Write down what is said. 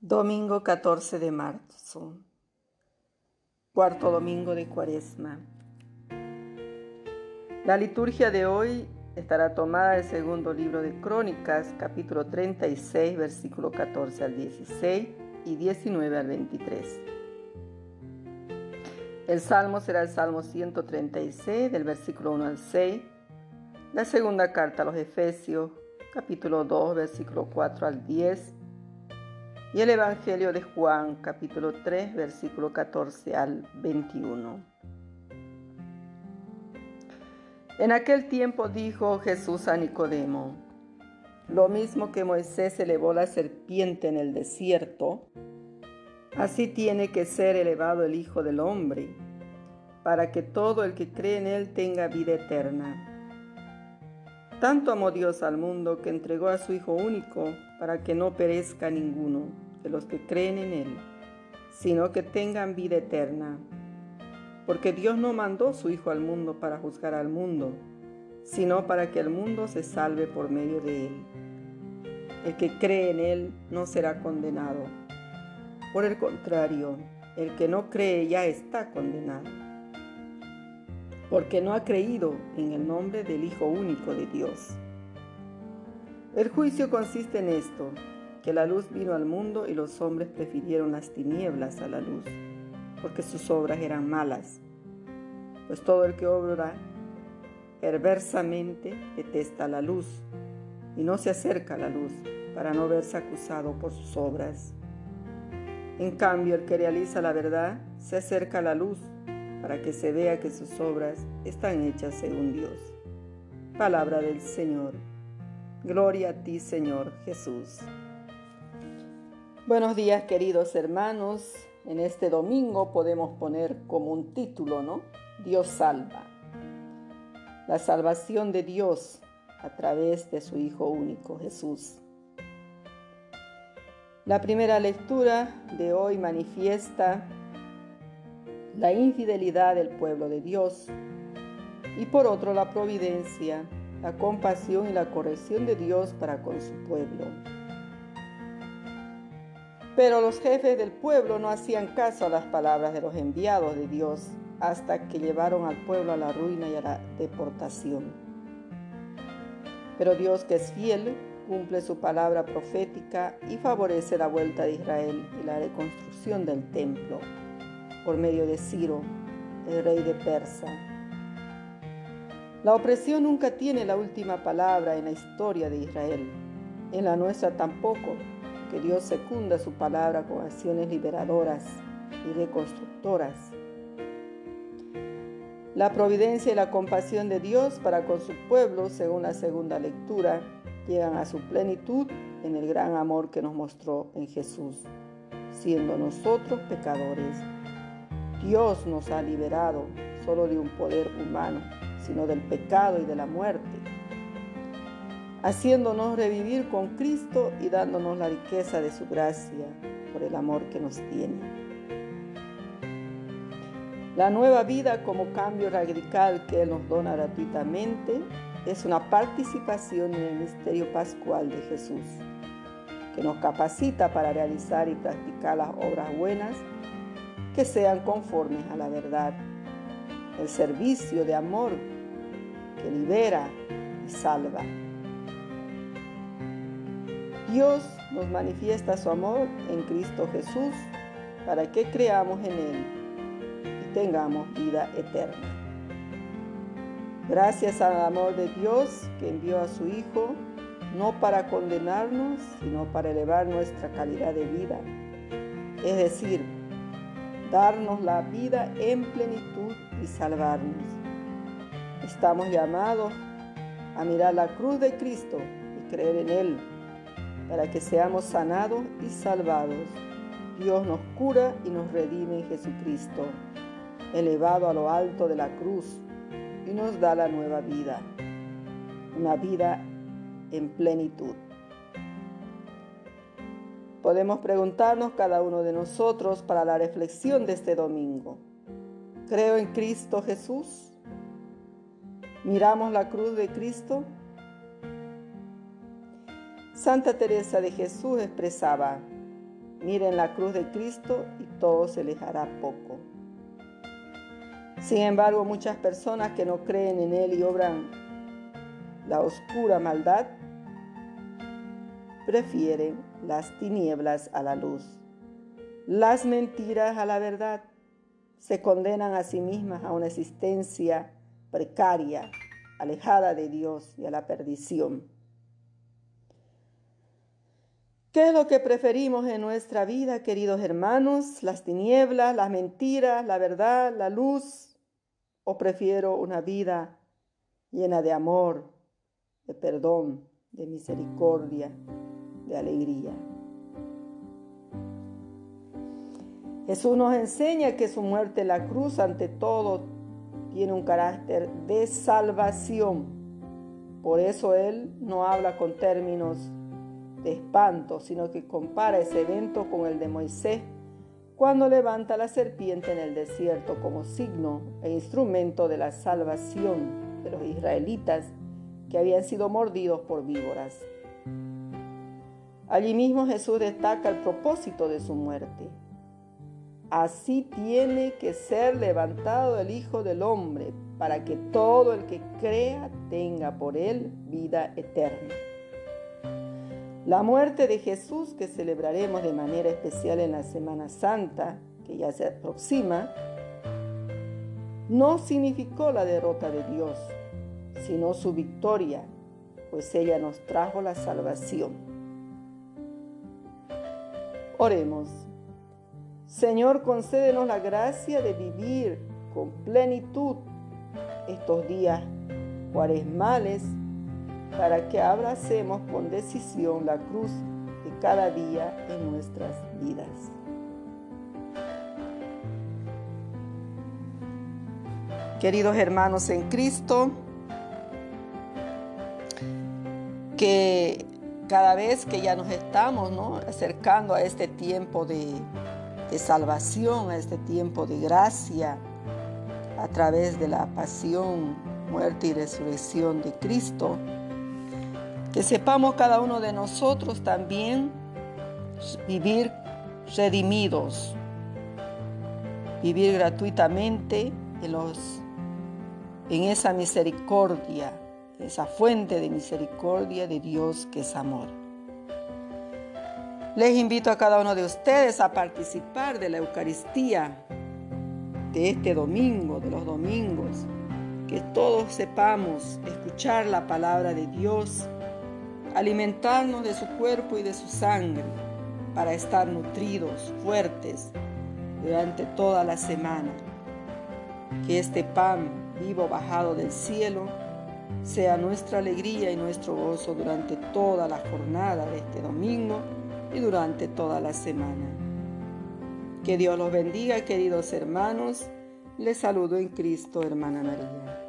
Domingo 14 de marzo, cuarto domingo de Cuaresma. La liturgia de hoy estará tomada del segundo libro de Crónicas, capítulo 36, versículo 14 al 16 y 19 al 23. El salmo será el salmo 136, del versículo 1 al 6. La segunda carta a los Efesios, capítulo 2, versículo 4 al 10 y el Evangelio de Juan capítulo 3 versículo 14 al 21. En aquel tiempo dijo Jesús a Nicodemo, lo mismo que Moisés elevó la serpiente en el desierto, así tiene que ser elevado el Hijo del Hombre, para que todo el que cree en él tenga vida eterna. Tanto amó Dios al mundo que entregó a su Hijo único para que no perezca ninguno de los que creen en Él, sino que tengan vida eterna. Porque Dios no mandó su Hijo al mundo para juzgar al mundo, sino para que el mundo se salve por medio de Él. El que cree en Él no será condenado. Por el contrario, el que no cree ya está condenado porque no ha creído en el nombre del Hijo único de Dios. El juicio consiste en esto, que la luz vino al mundo y los hombres prefirieron las tinieblas a la luz, porque sus obras eran malas. Pues todo el que obra perversamente detesta la luz y no se acerca a la luz para no verse acusado por sus obras. En cambio, el que realiza la verdad se acerca a la luz para que se vea que sus obras están hechas según Dios. Palabra del Señor. Gloria a ti, Señor Jesús. Buenos días, queridos hermanos. En este domingo podemos poner como un título, ¿no? Dios salva. La salvación de Dios a través de su Hijo único, Jesús. La primera lectura de hoy manifiesta la infidelidad del pueblo de Dios y por otro la providencia, la compasión y la corrección de Dios para con su pueblo. Pero los jefes del pueblo no hacían caso a las palabras de los enviados de Dios hasta que llevaron al pueblo a la ruina y a la deportación. Pero Dios que es fiel, cumple su palabra profética y favorece la vuelta de Israel y la reconstrucción del templo por medio de Ciro, el rey de Persa. La opresión nunca tiene la última palabra en la historia de Israel, en la nuestra tampoco, que Dios secunda su palabra con acciones liberadoras y reconstructoras. La providencia y la compasión de Dios para con su pueblo, según la segunda lectura, llegan a su plenitud en el gran amor que nos mostró en Jesús, siendo nosotros pecadores. Dios nos ha liberado solo de un poder humano, sino del pecado y de la muerte, haciéndonos revivir con Cristo y dándonos la riqueza de su gracia por el amor que nos tiene. La nueva vida como cambio radical que Él nos dona gratuitamente es una participación en el misterio pascual de Jesús, que nos capacita para realizar y practicar las obras buenas que sean conformes a la verdad. El servicio de amor libera y salva. Dios nos manifiesta su amor en Cristo Jesús para que creamos en Él y tengamos vida eterna. Gracias al amor de Dios que envió a su Hijo, no para condenarnos, sino para elevar nuestra calidad de vida, es decir, darnos la vida en plenitud y salvarnos. Estamos llamados a mirar la cruz de Cristo y creer en Él para que seamos sanados y salvados. Dios nos cura y nos redime en Jesucristo, elevado a lo alto de la cruz y nos da la nueva vida, una vida en plenitud. Podemos preguntarnos cada uno de nosotros para la reflexión de este domingo. ¿Creo en Cristo Jesús? ¿Miramos la cruz de Cristo? Santa Teresa de Jesús expresaba, miren la cruz de Cristo y todo se les hará poco. Sin embargo, muchas personas que no creen en Él y obran la oscura maldad, prefieren las tinieblas a la luz, las mentiras a la verdad, se condenan a sí mismas a una existencia precaria, alejada de Dios y a la perdición. ¿Qué es lo que preferimos en nuestra vida, queridos hermanos? ¿Las tinieblas, las mentiras, la verdad, la luz? ¿O prefiero una vida llena de amor, de perdón, de misericordia, de alegría? Jesús nos enseña que su muerte en la cruz ante todo tiene un carácter de salvación. Por eso Él no habla con términos de espanto, sino que compara ese evento con el de Moisés cuando levanta la serpiente en el desierto como signo e instrumento de la salvación de los israelitas que habían sido mordidos por víboras. Allí mismo Jesús destaca el propósito de su muerte, Así tiene que ser levantado el Hijo del Hombre, para que todo el que crea tenga por él vida eterna. La muerte de Jesús, que celebraremos de manera especial en la Semana Santa, que ya se aproxima, no significó la derrota de Dios, sino su victoria, pues ella nos trajo la salvación. Oremos. Señor, concédenos la gracia de vivir con plenitud estos días cuaresmales para que abracemos con decisión la cruz de cada día en nuestras vidas. Queridos hermanos en Cristo, que cada vez que ya nos estamos acercando a este tiempo de de salvación, a este tiempo de gracia, a través de la pasión, muerte y resurrección de Cristo. Que sepamos cada uno de nosotros también vivir redimidos, vivir gratuitamente en, los, en esa misericordia, esa fuente de misericordia de Dios que es amor. Les invito a cada uno de ustedes a participar de la Eucaristía de este domingo, de los domingos, que todos sepamos escuchar la palabra de Dios, alimentarnos de su cuerpo y de su sangre para estar nutridos, fuertes durante toda la semana. Que este pan vivo bajado del cielo sea nuestra alegría y nuestro gozo durante toda la jornada de este domingo y durante toda la semana. Que Dios los bendiga, queridos hermanos. Les saludo en Cristo, hermana María.